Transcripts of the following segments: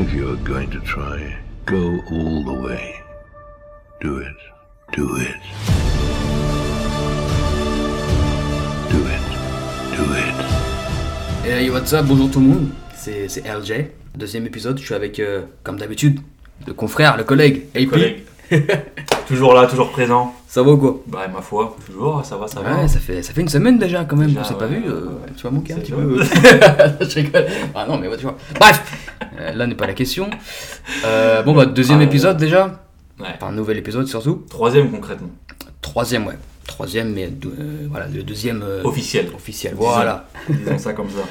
If you're going to try, go all the way. Do it. Do it. Do it. Do it. Hey, yo, what's up, bonjour tout le monde, c'est c'est LJ. Deuxième épisode, je suis avec, euh, comme d'habitude, le confrère, le collègue, AP. collègue. toujours là, toujours présent. Ça va ou quoi? Bah, ma foi, toujours, ça va, ça va. Ouais, ça fait, ça fait une semaine déjà quand même, Déjà, on s'est pas ouais, vu, euh, ouais, tu vas manquer un petit peu. je rigole. Ah non, mais ouais, tu vois. Bref, euh, là n'est pas la question. Euh, bon, bah, deuxième Ah, épisode déjà, Ouais. enfin, nouvel épisode surtout. Troisième concrètement. Troisième, ouais. Troisième, mais euh, voilà, le deuxième Officiel. officiel. Voilà. Disons ça comme ça.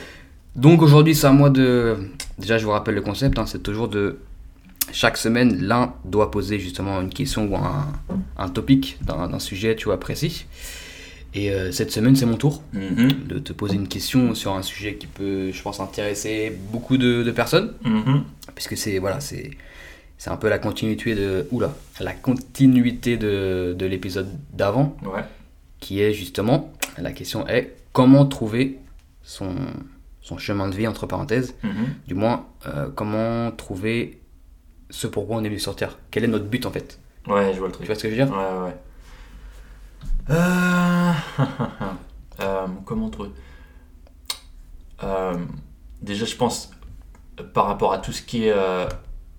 Donc aujourd'hui, c'est à moi de. Déjà, je vous rappelle le concept, hein, c'est toujours de. Chaque semaine, l'un doit poser justement une question ou un, un topic d'un d'un sujet, tu vois, précis. Et euh, cette semaine, c'est mon tour Mhm, de te poser une question sur un sujet qui peut, je pense, intéresser beaucoup de, de personnes. mhm. Puisque c'est voilà, c'est c'est un peu la continuité de. Oula, la continuité de, de l'épisode d'avant Ouais. qui est justement, la question est comment trouver son, son chemin de vie, entre parenthèses, mhm. du moins, euh, comment trouver ce pourquoi on est venu sur Terre. Quel est notre but en fait? Ouais, je vois le Tu truc. vois ce que je veux dire? Ouais, ouais. Euh... euh, comment trouver Euh, Déjà, je pense, par rapport à tout ce qui est euh,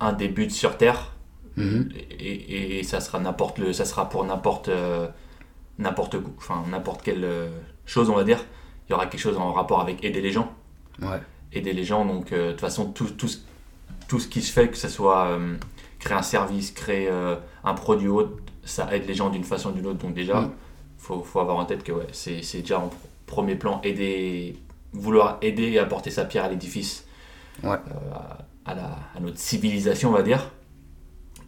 un des buts sur Terre, Mhm. et, et- et ça sera n'importe le ça sera pour n'importe n'importe quoi enfin n'importe quelle chose on va dire il y aura quelque chose en rapport avec aider les gens Ouais. aider les gens donc de toute façon tout, tout, ce- tout ce qui se fait que ce soit créer un service créer un produit ou autre ça aide les gens d'une façon ou d'une autre donc déjà Mm. Faut, faut avoir en tête que ouais, c'est c'est déjà en pr- premier plan aider vouloir aider et apporter sa pierre à l'édifice Ouais. euh, à, la, à notre civilisation on va dire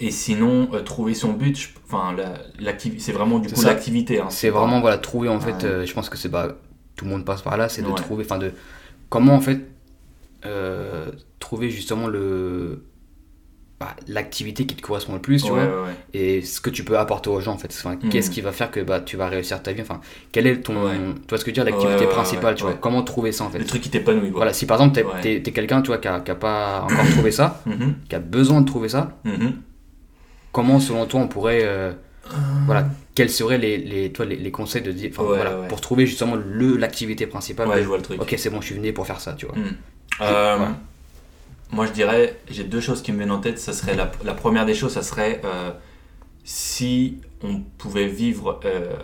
et sinon euh, trouver son but enfin la- c'est vraiment du C'est coup ça. l'activité hein. C'est vraiment voilà, trouver en fait, euh, je pense que c'est bah, tout le monde passe par là, c'est de Ouais. trouver, enfin de comment en fait trouver justement le bah, l'activité qui te correspond le plus, tu Ouais, vois. ouais, ouais. et ce que tu peux apporter aux gens en fait. Enfin, Mhm. Qu'est-ce qui va faire que bah, tu vas réussir ta vie? Enfin, quel est ton. Tu vois ce que je veux dire L'activité principale, tu vois. Comment trouver ça en fait? Le truc qui t'épanouit. Voilà, si par exemple t'es t'es quelqu'un tu vois, qui n'a pas encore trouvé ça, Mhm, qui a besoin de trouver ça, mhm. comment selon toi on pourrait. euh, voilà, quels seraient les, les, toi, les, les conseils de dire. voilà, pour trouver justement l'activité principale. Ouais, de- je vois le truc. ok, c'est bon, je suis venu pour faire ça, tu vois. Euh. Moi, je dirais, j'ai deux choses qui me viennent en tête. Ça serait la, la première des choses, ça serait euh, si on pouvait vivre euh,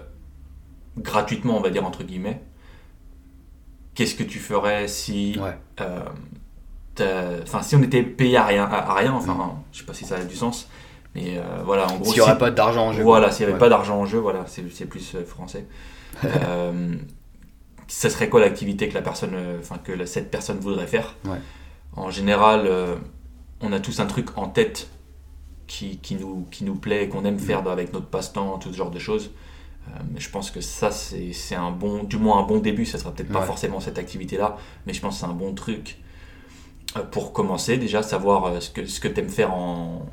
gratuitement, on va dire entre guillemets. Qu'est-ce que tu ferais si, Ouais. euh, enfin, si on était payé à rien, à, à rien. Enfin, je sais pas si ça a du sens, mais voilà, en gros, S'il n'y aurait si- pas d'argent en jeu. voilà, s'il n'y avait Ouais. pas d'argent en jeu, voilà, c'est plus français. ça serait quoi l'activité que la personne, enfin que la- cette personne voudrait faire? Ouais. En général, euh, on a tous un truc en tête qui, qui nous, qui nous plaît, qu'on aime faire avec notre passe-temps, tout ce genre de choses. Euh, mais je pense que ça, c'est un bon, du moins un bon début. Ça sera peut-être pas forcément cette activité-là, mais je pense que c'est un bon truc euh, pour commencer. Déjà, savoir ce que, ce que tu aimes faire en,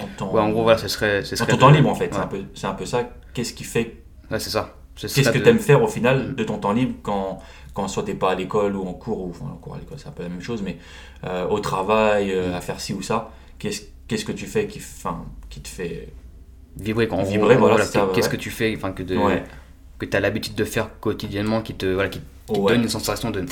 en temps. Ouais, en gros, voilà, ce serait. Ce En ton temps libre en fait, c'est un, un peu ça. Qu'est-ce qui fait, Ouais, c'est ça. Ce qu'est-ce que de- tu aimes faire au final de ton temps libre quand, quand soit t'es pas à l'école ou en cours, ou enfin en cours à l'école c'est un peu la même chose, mais euh, au travail, euh, à faire ci ou ça, qu'est-ce, qu'est-ce que tu fais qui, enfin, qui te fait... vibrer quand Vibrer, voilà, qu'est-ce que tu fais enfin que de Ouais. que tu as l'habitude de faire quotidiennement qui te voilà qui, qui te Ouais. donne une sensation de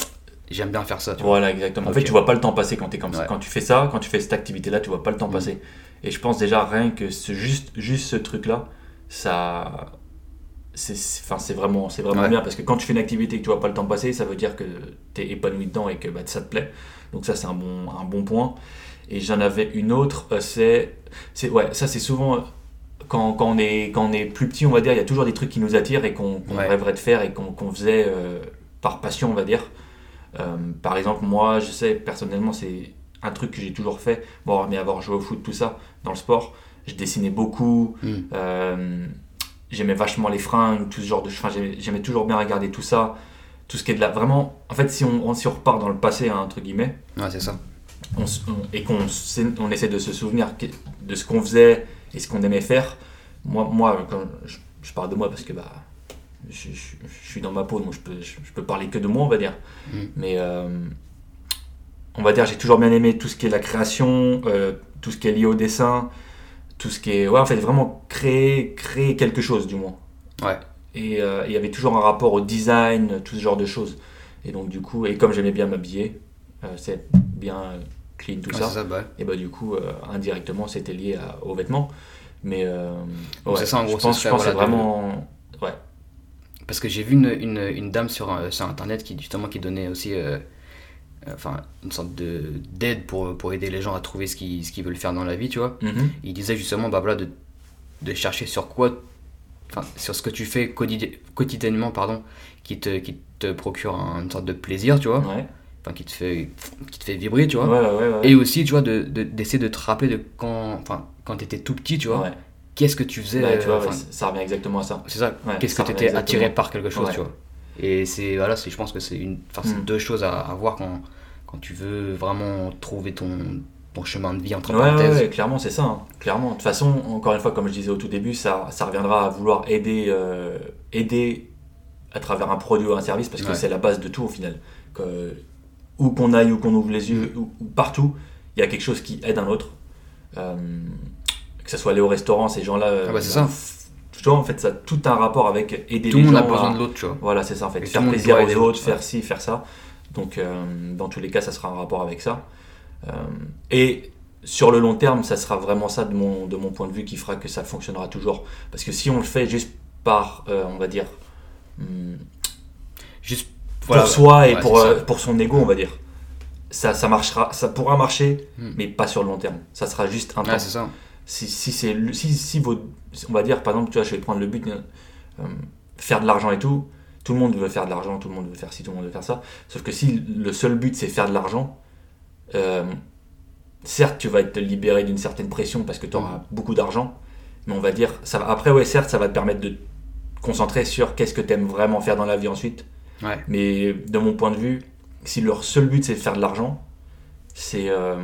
j'aime bien faire ça tu vois. Voilà, exactement. En fait, tu vois pas le temps passer quand tu es comme ça. Quand tu fais ça, quand tu fais cette activité-là, tu vois pas le temps Mhm. passer. Et je pense déjà rien que ce, juste, juste ce truc-là, ça... C'est vraiment, c'est vraiment Ouais. bien parce que quand tu fais une activité et que tu vois pas le temps passer, ça veut dire que tu es épanoui dedans et que bah, ça te plaît. Donc ça, c'est un bon, un bon point. Et j'en avais une autre, euh, c'est... c'est- Ouais, ça c'est souvent... euh, Quand, quand, on est, quand on est plus petit, on va dire, il y a toujours des trucs qui nous attirent et qu'on Ouais. rêverait de faire et qu'on qu'on faisait euh, par passion, on va dire. Euh, par exemple, moi, je sais, personnellement, c'est un truc que j'ai toujours fait. Bon, mais avoir joué au foot, tout ça, dans le sport, je dessinais beaucoup. Mm. euh, J'aimais vachement les fringues, tout ce genre de choses. Enfin, j'aimais- toujours bien regarder tout ça. Tout ce qui est de la. Vraiment, en fait, si on, si on repart dans le passé, hein, entre guillemets, Ouais, c'est ça. on s- on- et qu'on on essaie de se souvenir de ce qu'on faisait et ce qu'on aimait faire, moi, moi quand je, je parle de moi parce que bah, je, je- je suis dans ma peau, donc je peux, je, je peux parler que de moi, on va dire. Mm. Mais euh, on va dire, j'ai toujours bien aimé tout ce qui est la création, euh, tout ce qui est lié au dessin, tout ce qui est. Ouais, en fait, vraiment créer, créer quelque chose, du moins. Ouais. Et euh, il y avait toujours un rapport au design, tout ce genre de choses. Et donc, du coup, et comme j'aimais bien m'habiller, euh, c'est bien euh, clean, tout Ouais, ça. ça, bah, Et bah, du coup, euh, indirectement, c'était lié à- aux vêtements. Mais. ouais, c'est ça, en je gros, pense, je pense voilà, de- vraiment. Ouais. Parce que j'ai vu une, une, une dame sur, sur internet qui justement qui donnait aussi enfin, une sorte de d'aide pour, pour aider les gens à trouver ce qu'ils ce qu'ils veulent faire dans la vie, tu vois. Mhm. Il disait justement bah, voilà, de, de chercher sur quoi, enfin, sur ce que tu fais quotidi- quotidiennement, pardon, qui te, qui te procure un- une sorte de plaisir, tu vois, Ouais. enfin, qui, te fait, qui te fait vibrer, tu vois. ouais, ouais. ouais. Et aussi, tu vois, d'essayer de, d'essayer de te rappeler de quand, enfin, quand tu étais tout petit, tu vois, qu'est-ce que tu faisais. Bah, tu vois, euh, ça revient exactement à ça. c'est ça, qu'est-ce que tu revient étais attiré par quelque chose, tu vois. Et c'est, voilà, c'est, je pense que c'est une, Mm. deux choses à, à voir quand, quand tu veux vraiment trouver ton, ton chemin de vie, entre Ouais, parenthèses. ouais, clairement, c'est ça. hein. Clairement. De toute façon, encore une fois, comme je disais au tout début, ça, ça reviendra à vouloir aider, euh, aider à travers un produit ou un service parce que Ouais. c'est la base de tout au final. Que, où qu'on aille, où qu'on ouvre les yeux, ou, ou partout, il y a quelque chose qui aide un autre. Euh, que ce soit aller au restaurant, ces gens-là. euh, Ah bah, c'est ça. Tu vois, en fait, ça a tout un rapport avec aider Tout les le monde gens a besoin à- de l'autre, tu vois. Voilà, c'est ça en fait. Et tout faire plaisir aux autres, faire ouais. ci, faire ça. Donc, euh, dans tous les cas, ça sera un rapport avec ça. Euh, et sur le long terme, ça sera vraiment ça, de mon, de mon point de vue, qui fera que ça fonctionnera toujours. Parce que si on le fait juste par, euh, on va dire, hum, Juste pour soi et pour, pour son ego, on va dire, ça, ça marchera, ça pourra marcher, Hmm. mais pas sur le long terme. Ça sera juste un temps c'est ça. Si, si c'est si, si vos, on va dire par exemple tu vois je vais prendre le but euh, faire de l'argent et tout tout le monde veut faire de l'argent tout le monde veut faire ci tout le monde veut faire ça. Sauf que si le seul but c'est faire de l'argent euh, certes tu vas être libéré d'une certaine pression parce que tu auras beaucoup d'argent mais on va dire ça va, après ouais certes ça va te permettre de te concentrer sur qu'est-ce que tu aimes vraiment faire dans la vie ensuite. Ouais. mais de mon point de vue si leur seul but c'est de faire de l'argent c'est euh,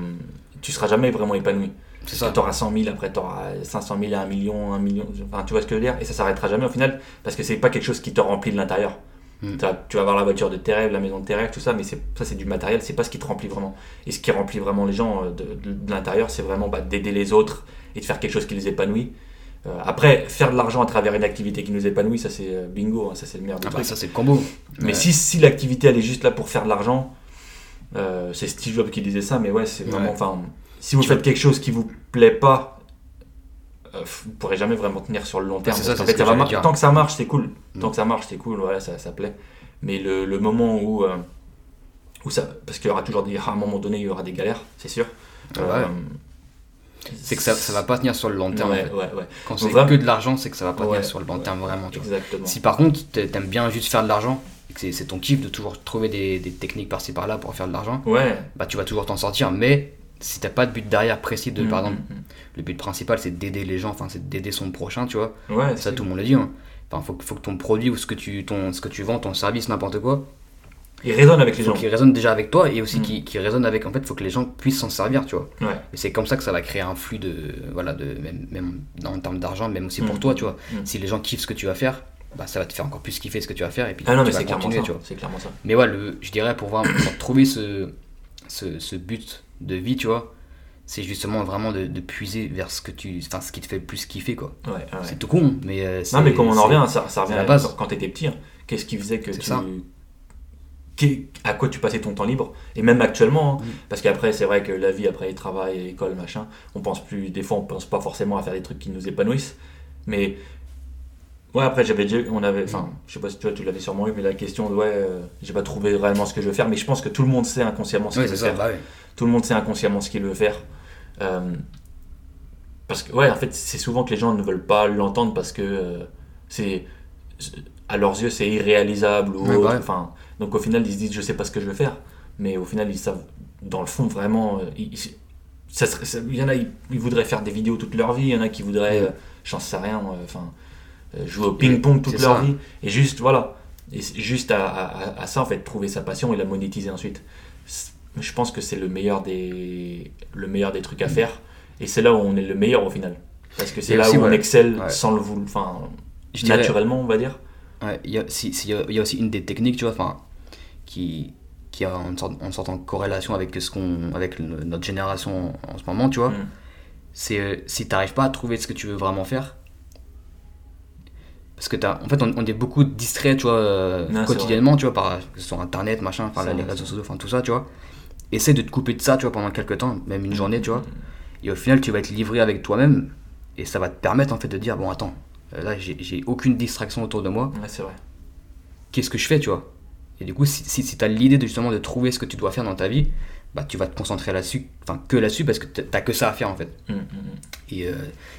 tu seras jamais vraiment épanoui C'est ça. Tu auras 100 000, après tu auras 500 000, 1 million, 1 million. Enfin, tu vois ce que je veux dire? Et ça s'arrêtera jamais au final, parce que c'est pas quelque chose qui te remplit de l'intérieur. Mm. T'as- Tu vas avoir la voiture de tes rêves, la maison de tes rêves, tout ça, mais ça c'est du matériel, c'est pas ce qui te remplit vraiment. Et ce qui remplit vraiment les gens euh, de, de- de l'intérieur, c'est vraiment bah, d'aider les autres et de faire quelque chose qui les épanouit. Euh, après, faire de l'argent à travers une activité qui nous épanouit, ça c'est euh, bingo, hein, ça c'est le meilleur trucs. ça, c'est le combo. Mais Ouais. si, si l'activité elle est juste là pour faire de l'argent, euh, c'est Steve Jobs qui disait ça, mais ouais, c'est vraiment. Enfin, si vous Tu faites quelque chose qui vous plaît pas, euh, vous pourrez jamais vraiment tenir sur le long terme. ça, fait, ça va mar- dire. tant que ça marche, c'est cool. Mm. Tant que ça marche, c'est cool. Voilà, ça, ça plaît. Mais le, le moment où, euh, où ça, parce qu'il y aura toujours des, à un moment donné, il y aura des galères, c'est sûr. Ah ouais. C'est que ça, ça va pas tenir sur le long terme. en Ouais, fait. ouais, ouais. Quand c'est vraiment- que de l'argent, c'est que ça va pas tenir sur le long terme vraiment. tu. Exactement. Si par contre t'a- t'aimes bien juste faire de l'argent, c'est- c'est ton kiff de toujours trouver des, des techniques par-ci par-là pour faire de l'argent, Ouais. bah tu vas toujours t'en sortir. Mais si t'as pas de but derrière précis de, par Mm, exemple, mm, le but principal c'est d'aider les gens, enfin c'est d'aider son prochain, tu vois. mm. Ouais, Ça tout le monde le dit. Hein. Enfin, faut, que- faut que ton produit ou ce que tu, ton, ce que tu vends, ton service, n'importe quoi, il résonne avec les faut gens. qu'il résonne déjà avec toi et aussi Mm. qu'il qu'il résonne avec. En fait, faut que les gens puissent s'en servir, tu vois. Ouais. Et c'est comme ça que ça va créer un flux de. Voilà, de, même, même en termes d'argent, même aussi pour Mm. toi, tu vois. Mm. Si les gens kiffent ce que tu vas faire, bah ça va te faire encore plus kiffer ce que tu vas faire et puis Ah non, tu mais vas continuer, ça. tu vois. C'est clairement ça. Mais ouais, le, je dirais pour, voir, pour trouver ce, ce, ce but de vie, tu vois, c'est justement vraiment de, de puiser vers ce que tu. Enfin, ce qui te fait le plus kiffer, quoi. Ouais, ouais. C'est tout con, mais. euh, Non, mais comme on en revient, ça, ça revient c'est la à base. quand, quand t'étais petit. hein. Qu'est-ce qui faisait que tu. ça. À quoi tu passais ton temps libre? Et même actuellement, hein. Mm. parce qu'après, c'est vrai que la vie, après travail, école, machin, on pense plus. Des fois, on pense pas forcément à faire des trucs qui nous épanouissent. Mais. Ouais, après, j'avais déjà. On avait. Enfin, je sais pas si toi, tu l'avais sûrement eu, mais la question de. Ouais, euh, j'ai pas trouvé réellement ce que je veux faire. Mais je pense que tout le monde sait inconsciemment ce qu'il veut ça, faire. bah ouais. Tout le monde sait inconsciemment ce qu'il veut faire. Euh, parce que, ouais, en fait, c'est souvent que les gens ne veulent pas l'entendre parce que euh, c'est. À leurs yeux, c'est irréalisable ou autre. bah ouais. Enfin, donc au final, ils se disent, je sais pas ce que je veux faire. Mais au final, ils savent, dans le fond, vraiment. ils- ils- ça serait- ça- il y en a, ils, ils voudraient faire des vidéos toute leur vie. Il y en a qui voudraient, j'en sais rien, enfin, jouer au ping-pong toute leur ça. vie. Et juste, voilà. Et juste à, à- à ça, en fait, trouver sa passion et la monétiser ensuite. Je pense que c'est le meilleur des le meilleur des trucs à faire. Et c'est là où on est le meilleur au final. Parce que c'est là aussi, où on ouais. excelle Ouais. sans le vouloir, enfin, dirais- naturellement, on va dire. Ouais, il y, a, si- si- il y a- y a aussi une des techniques, tu vois, enfin, qui, qui est en sorte, en sorte en corrélation avec, ce qu'on, avec notre génération en, en ce moment, tu vois, Mm. c'est euh, si tu n'arrives pas à trouver ce que tu veux vraiment faire. Parce que t'as, en fait, on, on est beaucoup distrait, tu vois, euh, Non, quotidiennement, tu vois, par que ce soit internet, machin, enfin les réseaux sociaux, enfin tout ça, tu vois. Essaie de te couper de ça, tu vois, pendant quelques temps, même une journée, tu vois. Et au final, tu vas être livré avec toi-même, et ça va te permettre en fait de dire, bon, attends, euh, là, j'ai, aucune distraction autour de moi, Ouais, c'est vrai. qu'est-ce que je fais, tu vois? Et du coup, si, si, tu as l'idée justement de trouver ce que tu dois faire dans ta vie, bah tu vas te concentrer là-dessus, enfin que là-dessus, parce que t'as que ça à faire en fait. Mm, mm, mm. Et euh,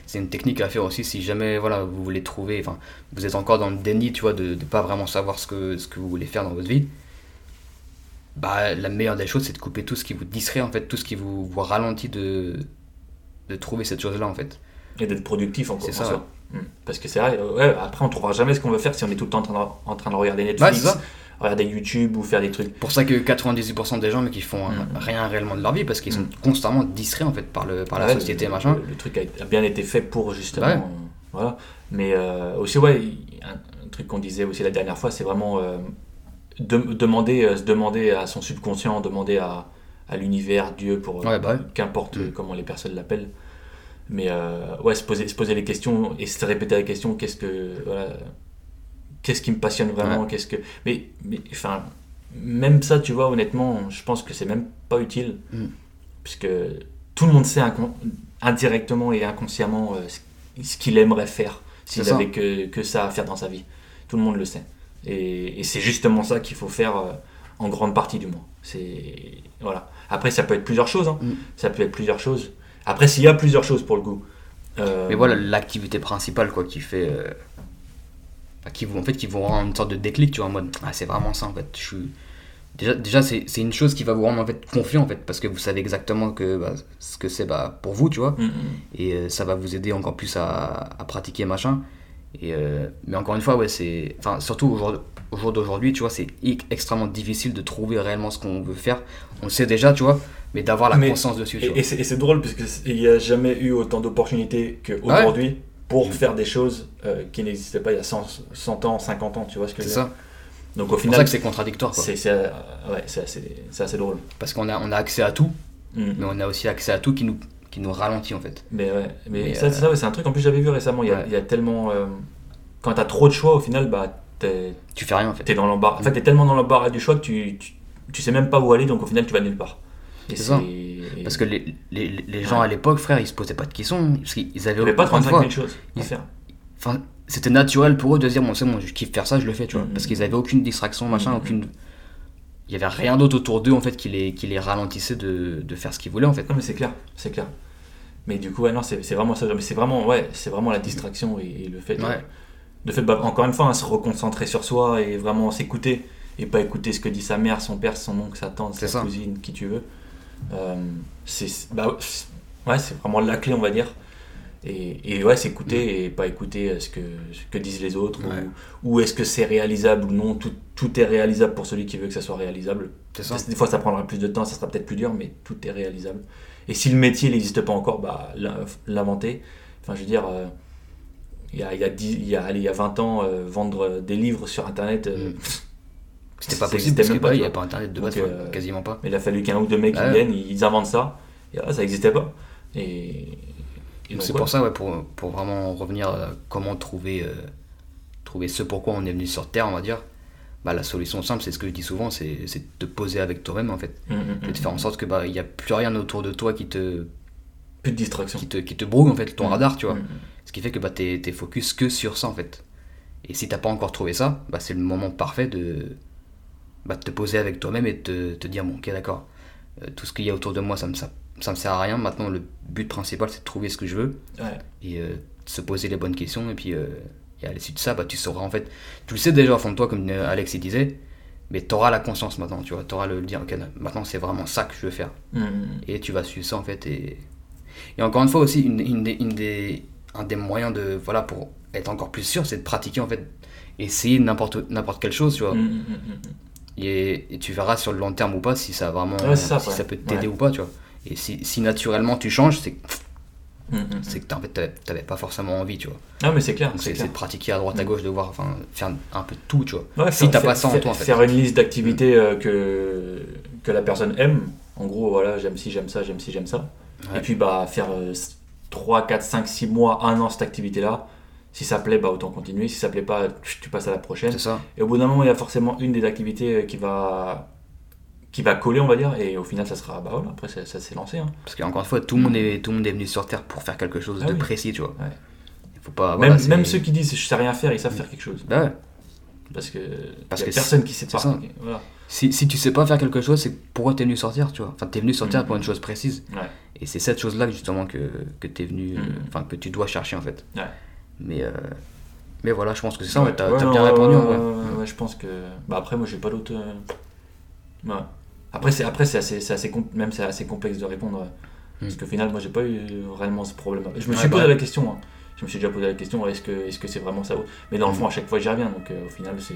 c'est une technique à faire aussi si jamais voilà, vous voulez trouver, enfin vous êtes encore dans le déni, tu vois, de ne pas vraiment savoir ce que, ce que vous voulez faire dans votre vie. Bah la meilleure des choses, c'est de couper tout ce qui vous distrait, en fait, tout ce qui vous, vous ralentit de, de trouver cette chose-là en fait. Et d'être productif encore. C'est ça, en. Parce que c'est vrai, ouais, après on trouvera jamais ce qu'on veut faire si on est tout le temps en train de, en train de regarder Ouais, Netflix. Regarder YouTube ou faire des trucs. Pour ça que 98% des gens mais qui font euh, Mm. rien réellement de leur vie parce qu'ils sont Mm. constamment distraits en fait par, le, par la Ouais, société le, machin. Le, le truc a, bien été fait pour justement. Ouais. euh, voilà. Mais euh, aussi, ouais, un, un truc qu'on disait aussi la dernière fois, c'est vraiment euh, de- demander, euh, se demander à son subconscient, demander à, à l'univers, Dieu, pour Ouais, bah qu'importe Mm. comment les personnes l'appellent. Mais ouais, se poser, se poser les questions et se répéter la question qu'est-ce que. Voilà, qu'est-ce qui me passionne vraiment qu'est-ce que mais mais enfin même ça tu vois honnêtement je pense que c'est même pas utile Mm. puisque tout le monde sait indirectement et inconsciemment euh, ce- qu'il aimerait faire s'il C'est ça. avait que, que ça à faire dans sa vie tout le monde le sait et, et c'est justement ça qu'il faut faire euh, en grande partie du moins c'est voilà après ça peut être plusieurs choses hein. Mm. ça peut être plusieurs choses après s'il y a plusieurs choses pour le coup euh, Mais voilà, l'activité principale quoi qui fait. Enfin, qui vous, en fait, qui vous rend une sorte de déclic, tu vois, en mode Ah, c'est vraiment ça en fait. Je suis. Déjà, déjà c'est c'est une chose qui va vous rendre en fait confiant en fait, parce que vous savez exactement que, bah, ce que c'est bah, pour vous, tu vois, mm, mm. et euh, ça va vous aider encore plus à, à pratiquer machin. Et, euh, mais encore une fois, ouais, c'est. Enfin, surtout au jour, au jour d'aujourd'hui, tu vois, c'est extrêmement difficile de trouver réellement ce qu'on veut faire. On le sait déjà, tu vois, mais d'avoir la Mais- conscience dessus, tu Et, et c'est et c'est drôle parce qu'il n'y a jamais eu autant d'opportunités qu'aujourd'hui pour faire des choses euh, qui n'existaient pas il y a 100, 100 ans, 50 ans, tu vois ce que je C'est veux dire ça. Donc au C'est pour ça final, que c'est contradictoire, c'est c'est, euh, ouais, c'est assez, c'est assez drôle. Parce qu'on a, on a accès à tout, Mm. mais on a aussi accès à tout qui nous, qui nous ralentit en fait. Mais ouais, mais, Mais, ça, euh, c'est ça, ouais, c'est un truc en plus j'avais vu récemment. Il y a, Ouais. il y a tellement. euh, quand t'as trop de choix, au final, bah, t'es Tu fais rien en fait. t'es dans l'embarras. En fait, t'es tellement dans l'embarras du choix que tu, tu, tu sais même pas où aller, donc au final, tu vas nulle part. Et C'est ça. Parce que les, les, les gens Ouais. à l'époque, frère, ils se posaient pas de questions. Parce qu'ils il avaient avait pas encore une 35 fois, 000 choses à faire. Enfin, c'était naturel pour eux de dire, bon, c'est bon, je kiffe faire ça, je le fais, tu vois. Mhm. Parce qu'ils avaient aucune distraction, machin, Mhm. aucune. Il y avait rien d'autre autour d'eux en fait qui les, qui les ralentissait de, de faire ce qu'ils voulaient en fait. Non mais c'est clair, c'est clair. Mais du coup, ouais, non, c'est vraiment ça. Mais c'est vraiment, ouais, c'est vraiment la distraction et, et le fait, de, Ouais. de fait, bah, encore une fois, hein, se reconcentrer sur soi et vraiment s'écouter et pas écouter ce que dit sa mère, son père, son oncle, sa tante, sa ça. cousine, qui tu veux. Euh, c'est, bah, ouais, vraiment la clé, on va dire. Et, et ouais, s'écouter et pas écouter euh, ce que, ce que disent les autres Ouais. ou, ou est-ce que c'est réalisable ou non. Tout, tout est réalisable pour celui qui veut que ça soit réalisable. Ça. Des fois, ça prendra plus de temps, ça sera peut-être plus dur, mais tout est réalisable. Et si le métier n'existe pas encore, bah, l'in- l'inventer. Enfin, je veux dire, euh, il y, a, il, y a 10 il, y a, allez, il y a 20 ans, euh, vendre des livres sur Internet, euh, Mm. C'était pas possible parce que même pas, il tu n'y a pas internet de Donc, base, euh, quasiment pas. mais il a fallu qu'un ou deux mecs viennent, ils inventent ça. Et voilà, ça n'existait pas. Et, et c'est ouais. pour ça, ouais, pour, pour vraiment revenir à comment trouver, euh, trouver ce pourquoi on est venu sur Terre, on va dire. Bah, la solution simple, c'est ce que je dis souvent, c'est de te poser avec toi-même en fait. Mm, mm, Et de faire en sorte que bah il n'y a plus rien autour de toi qui te, Plus de distraction. qui te, qui te brouille en fait, ton Mm. radar, tu vois. Mm. Ce qui fait que bah, t'es t'es focus que sur ça en fait. Et si t'as pas encore trouvé ça, bah, c'est le moment parfait de, bah, de te poser avec toi-même et de te, te dire bon ok d'accord, euh, tout ce qu'il y a autour de moi ça me, ça, ça me sert à rien, maintenant le but principal c'est de trouver ce que je veux Ouais. et euh, de se poser les bonnes questions et puis euh, et à l'issue de ça bah, tu sauras en fait, tu le sais déjà au fond de toi comme euh, Alex il disait, mais tu auras la conscience maintenant, tu vois, tu auras le dire ok maintenant c'est vraiment ça que je veux faire Mm, mm. et tu vas suivre ça en fait et, et encore une fois aussi une, une des, une des- un des moyens de voilà pour être encore plus sûr c'est de pratiquer en fait essayer n'importe n'importe quelle chose tu vois Mm, mm, mm, mm. Et, et tu verras sur le long terme ou pas si ça vraiment Ouais, c'est ça, si ouais. ça peut t'aider Ouais. ou pas tu vois et si, si naturellement tu changes c'est Mm, mm, mm. c'est que en fait, t'avais- t'avais pas forcément envie, tu vois. Non, mais c'est clair. C'est de pratiquer à droite à gauche, de voir, enfin, faire un peu de tout, tu vois. Si t'as pas ça en toi, en fait. Faire une liste d'activités euh, que, que la personne aime. En gros, voilà, j'aime ci, j'aime ça, j'aime ci, j'aime ça. Et puis, bah, faire 3, 4, 5, 6 mois, 1 an cette activité-là. Si ça plaît, bah, autant continuer. Si ça plaît pas, tu passes à la prochaine. Ça. Et au bout d'un moment, il y a forcément une des activités euh, qui va, qui va coller, on va dire. Et au final, ça sera, bah voilà, après, ça, ça s'est lancé. hein. Parce qu'encore une fois, tout le monde est, tout le monde est venu sur Terre pour faire quelque chose Ah de oui. précis, tu vois. Ouais. Il faut pas. même, voilà, c'est- même ceux qui disent je sais rien faire, ils savent faire quelque chose. Bah ouais. Parce que Parce y a que personne qui sait pas. Voilà. Si, si tu sais pas faire quelque chose, c'est pourquoi t'es venu sortir, tu vois. Enfin, t'es venu sortir Mhm. pour une chose précise. Ouais. Et c'est cette chose-là, justement, que, que t'es venu. Mhm. Enfin, que tu dois chercher, en fait. Ouais. Mais, euh, mais voilà, je pense que c'est ça, ouais, t'as Ouais, bien répondu, ouais, ouais, je pense que. Bah après, moi, j'ai pas d'autres. euh, ouais. Après, c'est après, c'est assez, c'est même c'est assez complexe de répondre. ouais. Parce qu'au final, moi, j'ai pas eu vraiment ce problème. Je me suis bah posé la question. hein. Je me suis déjà posé la question est-ce que est-ce que c'est vraiment ça Mais dans le fond, à chaque fois, j'y reviens. Donc, euh, au final, c'est.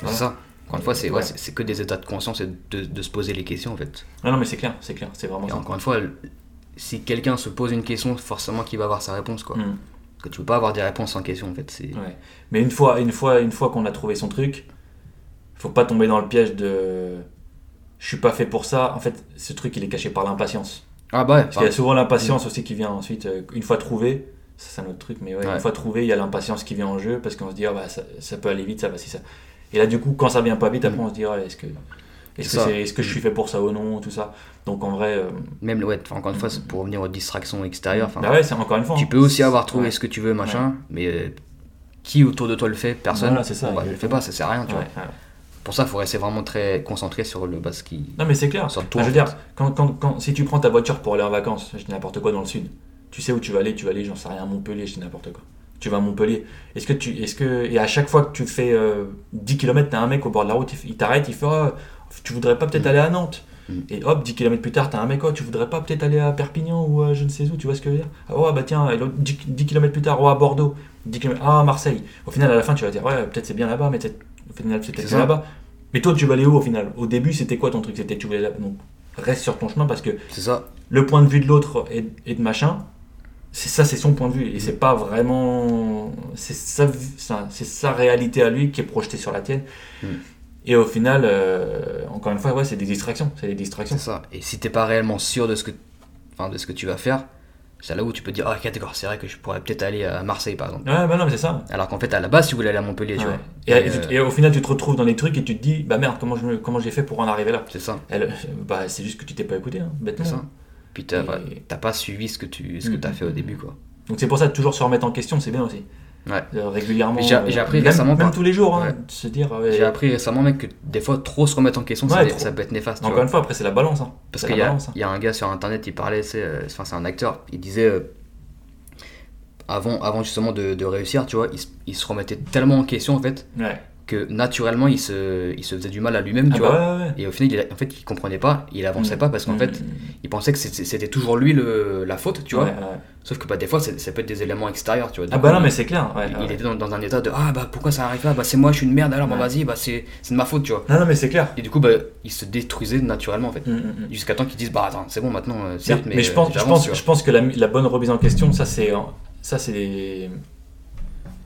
C'est ça. Encore une fois, c'est Ouais. ouais, c'est- c'est que des états de conscience et de, de se poser les questions, en fait. Non, non, mais c'est clair, c'est clair, c'est vraiment Et ça. encore une fois, si quelqu'un se pose une question, forcément qu'il va avoir sa réponse, quoi. Hmm. Que tu peux pas avoir des réponses sans question, en fait. C'est... Ouais. Mais une fois, une fois, une fois qu'on a trouvé son truc, faut pas tomber dans le piège de. Je suis pas fait pour ça. En fait, ce truc, il est caché par l'impatience. Ah bah ouais. Parce qu'il y a souvent l'impatience aussi qui vient ensuite, euh, une fois trouvé, ça c'est un autre truc, mais ouais, Ouais. une fois trouvé, il y a l'impatience qui vient en jeu parce qu'on se dit, ah bah, ça, ça peut aller vite, ça va, si ça. Et là, du coup, quand ça vient pas vite, après on se dit, ah, est-ce que, est-ce que, je suis fait pour ça ou non, tout ça. Donc en vrai, euh, Même, ouais, encore une fois, c'est pour revenir aux distractions extérieures. bah ouais, c'est encore une fois. Tu hein. peux aussi avoir trouvé Ouais. ce que tu veux, machin, mais euh, qui autour de toi le fait? Personne? Voilà, c'est ça, bah, je le fais pas, ça sert à rien, tu vois. Pour ça, il faut rester vraiment très concentré sur le bas qui. Non, mais c'est clair. Sur toi, je veux dire, quand, quand, quand, si tu prends ta voiture pour aller en vacances, je dis n'importe quoi dans le sud, tu sais où tu vas aller, tu vas aller, j'en sais rien, à Montpellier, je dis n'importe quoi. Tu vas à Montpellier. Est-ce que tu, est-ce que, et à chaque fois que tu fais euh, 10 km, t'as un mec au bord de la route, il, il t'arrête, il fait, Oh, tu voudrais pas peut-être Mm. aller à Nantes Mm. Et hop, 10 km plus tard, t'as un mec, oh, tu voudrais pas peut-être aller à Perpignan ou à je ne sais où, tu vois ce que je veux dire? Ah, oh, bah tiens, et l'autre, 10, 10 km plus tard, oh, à Bordeaux, 10 km, ah, à Marseille. Au final, à la fin, tu vas dire, ouais, peut-être c'est bien là-bas, mais au final, c'est peut-être là-bas. Mais toi, tu vas aller où au final? Au début, c'était quoi ton truc? C'était tu voulais là Donc, reste sur ton chemin parce que C'est ça. le point de vue de l'autre et, et de machin, c'est ça, c'est son point de vue. Et c'est pas vraiment. C'est sa, c'est sa réalité à lui qui est projetée sur la tienne. Mm. Et au final, euh, encore une fois, ouais, c'est des distractions. C'est des distractions. Ça. Et si t'es pas réellement sûr de ce que, enfin, de ce que tu vas faire, c'est là où tu peux te dire, ah, ok, d'accord, c'est vrai que je pourrais peut-être aller à Marseille, par exemple. Ouais, bah non, mais c'est ça. Alors qu'en fait, à la base, tu voulais aller à Montpellier, tu Ouais. vois. Et, Et, et- euh, et au final, tu te retrouves dans les trucs et tu te dis, bah merde, comment je me- comment j'ai fait pour en arriver là? C'est ça. Elle- Bah, c'est juste que tu t'es pas écouté, hein, bêtement. C'est ça. Puis t'as Et- t'as pas suivi ce que tu ce que Mm, t'as fait au mm, début, quoi. Donc c'est pour ça de toujours se remettre en question, c'est bien aussi. Ouais. Euh, régulièrement. J'ai- euh, appris même, récemment Même par- tous les jours, hein, Ouais. dire. ouais, J'ai appris récemment, mec, que des fois, trop se remettre en question, ça, Ouais, trop. ça peut être néfaste. Encore vois. une fois, après, c'est la balance. Hein. Parce qu'il y, hein. il y a un gars sur internet, il parlait, c'est euh, enfin, un acteur, il disait euh, avant, avant justement de, de réussir, tu vois, il, se- il se remettait tellement en question en fait. Que naturellement il se, il se faisait du mal à lui-même, Ah tu bah vois. ouais, ouais, ouais. Et au final, il, a- en fait, il comprenait pas, il avançait Mm. pas parce qu'en Mm. fait, il pensait que c'était toujours lui le, la faute, tu vois. Ouais. Sauf que bah, des fois, ça peut être des éléments extérieurs, tu vois. Ah bah coup, non, mais c'est clair. Ouais, il, était dans, dans un état de ah bah pourquoi ça arrive là, bah c'est moi, je suis une merde, alors bah vas-y, bah c'est de ma faute, tu vois. Non, non, mais c'est clair. Et du coup, bah, il se détruisait naturellement en fait. Mm, mm, mm. Jusqu'à temps qu'ils disent bah attends c'est bon maintenant euh, Mais, certes mais, mais je euh, pense, je pense que la, la bonne remise en question, ça c'est, ça c'est,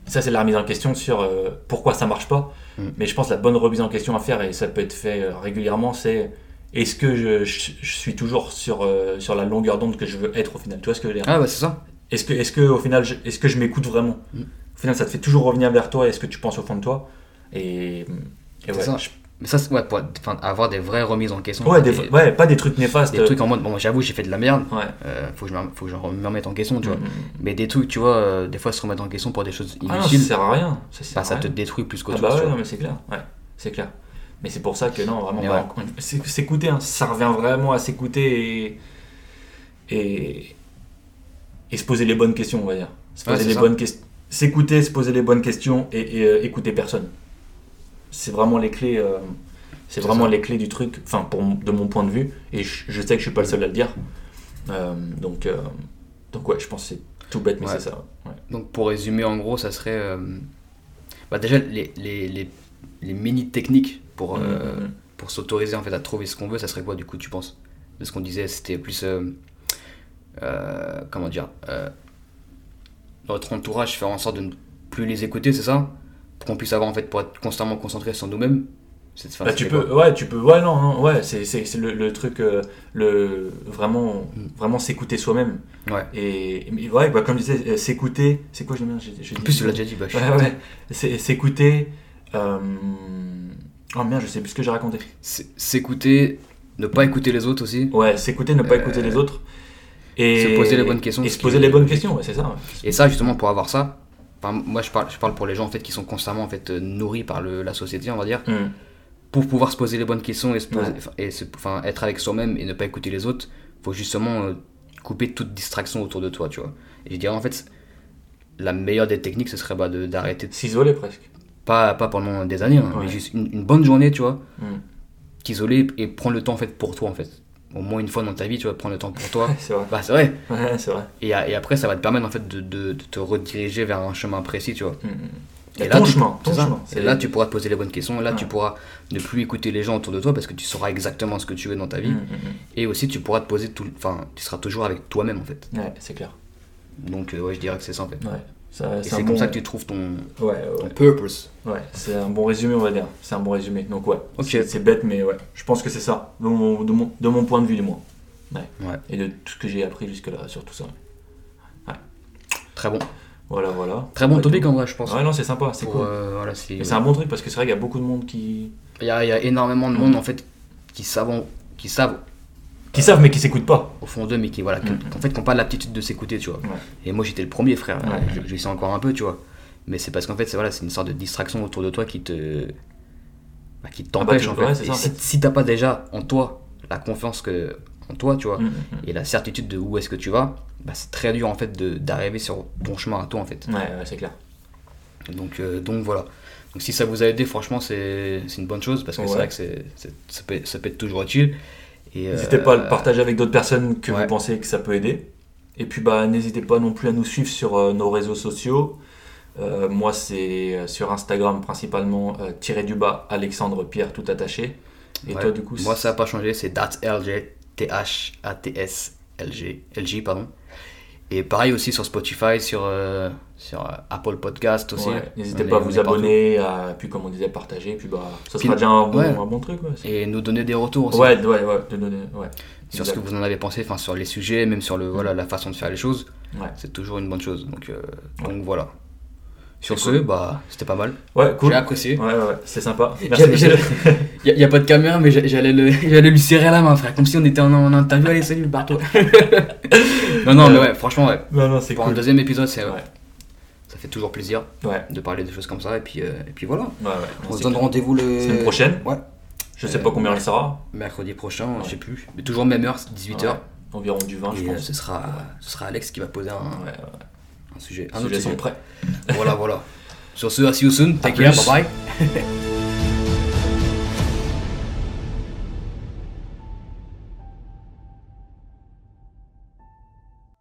ça c'est la remise en question sur euh, pourquoi ça marche pas. Mm. Mais je pense que la bonne remise en question à faire et ça peut être fait euh, régulièrement, c'est est-ce que je, je- je suis toujours sur euh, sur la longueur d'onde que je veux être au final? Tu vois ce que je veux dire? Ah bah c'est ça Est-ce que, est-ce que au final, je- est-ce que je m'écoute vraiment? Mm. Au final, ça te fait toujours revenir vers toi. Est-ce que tu penses au fond de toi? Et, ouais, ça. je- mais ça c'est- ouais pour avoir des vraies remises en question ouais, des- des, ouais, pas des trucs néfastes. des trucs en mode bon j'avoue j'ai fait de la merde Ouais. euh, faut que je me, remette en question tu vois Mm, mm. mais des trucs tu vois euh, des fois se remettre en question pour des choses Ah non, ça inutiles sert à rien. Ça, sert bah, à ça te détruit plus Ah qu'autre bah chose ouais, non, mais c'est clair. Ouais, c'est clair. Mais c'est pour ça que non, vraiment, bah, ouais. s'écouter, hein, ça revient vraiment à s'écouter et, et et se poser les bonnes questions, on va dire. Se poser les ça. bonnes questions, s'écouter, se poser les bonnes questions et, et, euh, écouter personne. C'est vraiment les clés. euh, c'est C'est vraiment ça. les clés du truc. Enfin, pour de mon point de vue, et je, je sais que je suis pas le seul à le dire. Euh, donc, euh, donc ouais, je pense que c'est tout bête, mais Ouais. c'est ça. ouais. donc pour résumer en gros ça serait bah, déjà les, les, les, les mini techniques pour, Mm, mm, mm. pour s'autoriser en fait à trouver ce qu'on veut ça serait quoi du coup tu penses? De ce qu'on disait c'était plus comment dire, notre entourage, faire en sorte de ne plus les écouter, c'est ça? Qu'on puisse avoir, en fait, pour être constamment concentré sur nous-mêmes enfin, Bah, tu quoi peux, ouais, tu peux, ouais, non, non, ouais, c'est, le, le truc, euh, le, vraiment, Mm. vraiment s'écouter soi-même. Ouais. Et, mais ouais, bah, comme je disais, euh, s'écouter, c'est quoi, je bien, j'ai, j'ai En dit- plus, tu l'as déjà dit, bah, Ouais, ouais, c'est, s'écouter, euh, oh merde, je sais plus ce que j'ai raconté. S'écouter, ne pas écouter les autres aussi. Ouais, s'écouter, ne pas Euh, écouter les autres. Et se poser les bonnes questions, Et se poser les bonnes questions, ouais, c'est ça. Et ça, justement, pour avoir ça, enfin, moi, je parle, je parle pour les gens, en fait, qui sont constamment, en fait, euh, nourris par le, la société, on va dire. Mm. pour pouvoir se poser les bonnes questions et, se poser- Ouais. et se- enfin, être avec soi-même et ne pas écouter les autres, faut justement euh, couper toute distraction autour de toi, tu vois. Et je dirais en fait, la meilleure des techniques, ce serait bah, d'arrêter, de- S'isoler presque. pas, pas pendant des années, hein, Ouais. mais juste une, une bonne journée, tu vois, Mm. t'isoler et prendre le temps en fait pour toi en fait. Au moins une fois dans ta vie, tu vas prendre le temps pour toi. C'est vrai. bah c'est vrai. Ouais, c'est vrai. Et, après, ça va te permettre en fait de, de- de te rediriger vers un chemin précis, tu vois. Mm. Et Et là, ton tu- chemin, ton chemin. Et là, tu pourras te poser les bonnes questions. Là, Ouais. tu pourras ne plus écouter les gens autour de toi parce que tu sauras exactement ce que tu veux dans ta vie. Mm, mm, Et aussi, tu pourras te poser tout. Enfin, tu seras toujours avec toi-même en fait. mm. Ouais, c'est clair. Donc, euh, ouais, je dirais que c'est ça en fait. Ouais. C'est comme bon... ça que tu trouves ton, Ouais, ton purpose. Ouais, c'est un bon résumé, on va dire. C'est un bon résumé. Donc, ouais, c'est bête, mais ouais, je pense que c'est ça, de mon, de, mon, de mon point de vue, du moins. Ouais. Ouais. Et de tout ce que j'ai appris jusque-là sur tout ça. Très bon. Voilà, voilà. Très bon topic en vrai, je pense. Ouais, non, c'est sympa, c'est cool. euh, voilà, c'est- un bon truc parce que c'est vrai qu'il y a beaucoup de monde qui. il, y a, il y a énormément de monde en fait qui savent, qui savent qui savent mais qui s'écoutent pas. au fond d'eux, mais qui voilà, qui- Mhm. en fait, qui n'ont pas l'aptitude de s'écouter, tu vois. Et moi, j'étais le premier frère. Je, je le sais encore un peu, tu vois. Mais c'est parce qu'en fait, c'est voilà, c'est une sorte de distraction autour de toi qui te, bah, qui t'empêche tu- en fait. ouais, c'est Et ça, en si, fait. si t'as pas déjà en toi la confiance que en toi, tu vois, Mm, mm, et la certitude de où est-ce que tu vas, bah, c'est très dur en fait de- d'arriver sur ton chemin à toi en fait. mm. Ouais, ouais, c'est clair. Donc, euh, donc voilà. Donc si ça vous a aidé, franchement, c'est une bonne chose parce que c'est vrai que c'est- ça, peut, ça peut être toujours utile. Et, N'hésitez euh, pas à le partager avec d'autres personnes que ouais. vous pensez que ça peut aider. Et puis bah n'hésitez pas non plus à nous suivre sur euh, nos réseaux sociaux. Euh, moi c'est euh, sur Instagram principalement euh, tiré du bas Alexandre Pierre tout attaché. Et ouais. toi du coup Moi, ça n'a pas changé, c'est DATLG, T-H-A-T-S-L-G, LG, pardon. Et pareil aussi sur Spotify, sur, euh, sur euh, Apple Podcast aussi. Ouais, N'hésitez pas à vous partout. abonner, à, puis comme on disait partager, puis bah ça Puis- sera déjà un bon, ouais. un bon truc. Ouais, Et nous donner des retours aussi ouais, ouais, de donner- sur ce que vous en avez pensé, enfin sur les sujets, même sur le, voilà, la façon de faire les choses. Ouais. C'est toujours une bonne chose. Donc, euh, donc voilà. Sur ce, cool. bah, c'était pas mal. Ouais, cool. J'ai apprécié. Ouais, ouais, c'est sympa. Merci. Il n'y a, pas de caméra, mais j'allais le- j'allais lui serrer la main, frère, comme si on était en, en interview. Allez, salut, barre-toi. non, non, mais ouais, franchement, ouais. Non, non, c'est Pour cool. un deuxième épisode, c'est, Ouais. ça fait toujours plaisir Ouais, de parler de choses comme ça. Et puis, euh, et puis voilà. ouais, ouais. On se donne rendez-vous le. Semaine prochaine. Ouais, Je sais Euh, pas combien elle sera. mercredi prochain, je sais plus. Mais toujours même heure, 18h. Ouais, Environ du 20, je Et euh, pense. ce, sera, ce sera Alex qui va poser un, Ouais, ouais. Un sujet. Un Les autre sujet. prêts. Voilà, voilà. Sur ce, à see you soon. Take care. Bye bye.